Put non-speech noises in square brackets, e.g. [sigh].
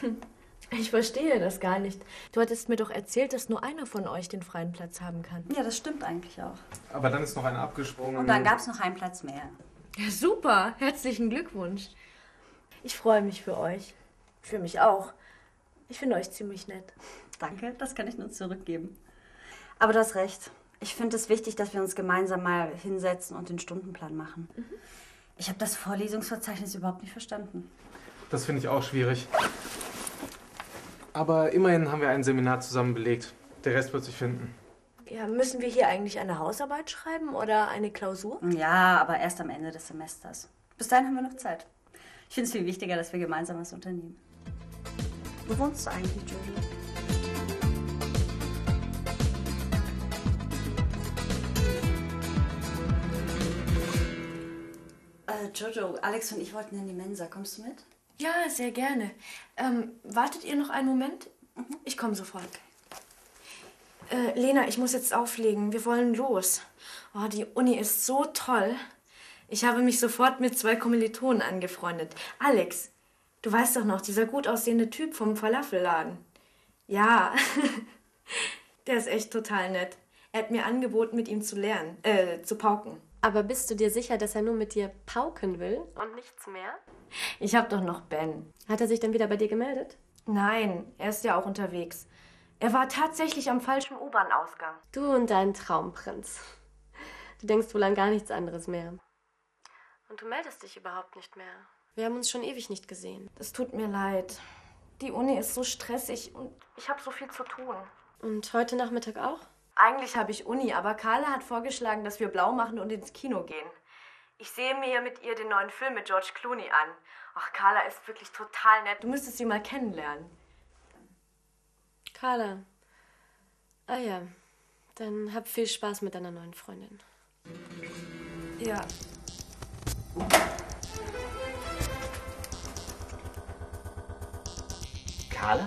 哼。[laughs] Ich verstehe das gar nicht. Du hattest mir doch erzählt, dass nur einer von euch den freien Platz haben kann. Ja, das stimmt eigentlich auch. Aber dann ist noch einer abgesprungen. Und dann gab es noch einen Platz mehr. Ja, super. Herzlichen Glückwunsch. Ich freue mich für euch. Für mich auch. Ich finde euch ziemlich nett. Danke, das kann ich nur zurückgeben. Aber du hast recht. Ich finde es wichtig, dass wir uns gemeinsam mal hinsetzen und den Stundenplan machen. Ich habe das Vorlesungsverzeichnis überhaupt nicht verstanden. Das finde ich auch schwierig. Aber immerhin haben wir ein Seminar zusammen belegt. Der Rest wird sich finden. Ja, müssen wir hier eigentlich eine Hausarbeit schreiben oder eine Klausur? Ja, aber erst am Ende des Semesters. Bis dahin haben wir noch Zeit. Ich finde es viel wichtiger, dass wir gemeinsam was unternehmen. Wo wohnst du eigentlich, Jojo? Äh, Jojo, Alex und ich wollten in die Mensa. Kommst du mit? Ja, sehr gerne. Ähm, wartet ihr noch einen Moment? Ich komme sofort. Äh, Lena, ich muss jetzt auflegen. Wir wollen los. Oh, die Uni ist so toll. Ich habe mich sofort mit zwei Kommilitonen angefreundet. Alex, du weißt doch noch, dieser gut aussehende Typ vom Falafelladen. Ja, [laughs] der ist echt total nett. Er hat mir angeboten, mit ihm zu lernen, äh, zu pauken. Aber bist du dir sicher, dass er nur mit dir pauken will und nichts mehr? Ich hab doch noch Ben. Hat er sich dann wieder bei dir gemeldet? Nein, er ist ja auch unterwegs. Er war tatsächlich am falschen U-Bahn-Ausgang. Du und dein Traumprinz. Du denkst wohl an gar nichts anderes mehr. Und du meldest dich überhaupt nicht mehr. Wir haben uns schon ewig nicht gesehen. Es tut mir leid. Die Uni ist so stressig und ich habe so viel zu tun. Und heute Nachmittag auch? Eigentlich habe ich Uni, aber Carla hat vorgeschlagen, dass wir blau machen und ins Kino gehen. Ich sehe mir mit ihr den neuen Film mit George Clooney an. Ach, Carla ist wirklich total nett. Du müsstest sie mal kennenlernen. Carla. Ah ja. Dann hab viel Spaß mit deiner neuen Freundin. Ja. Carla?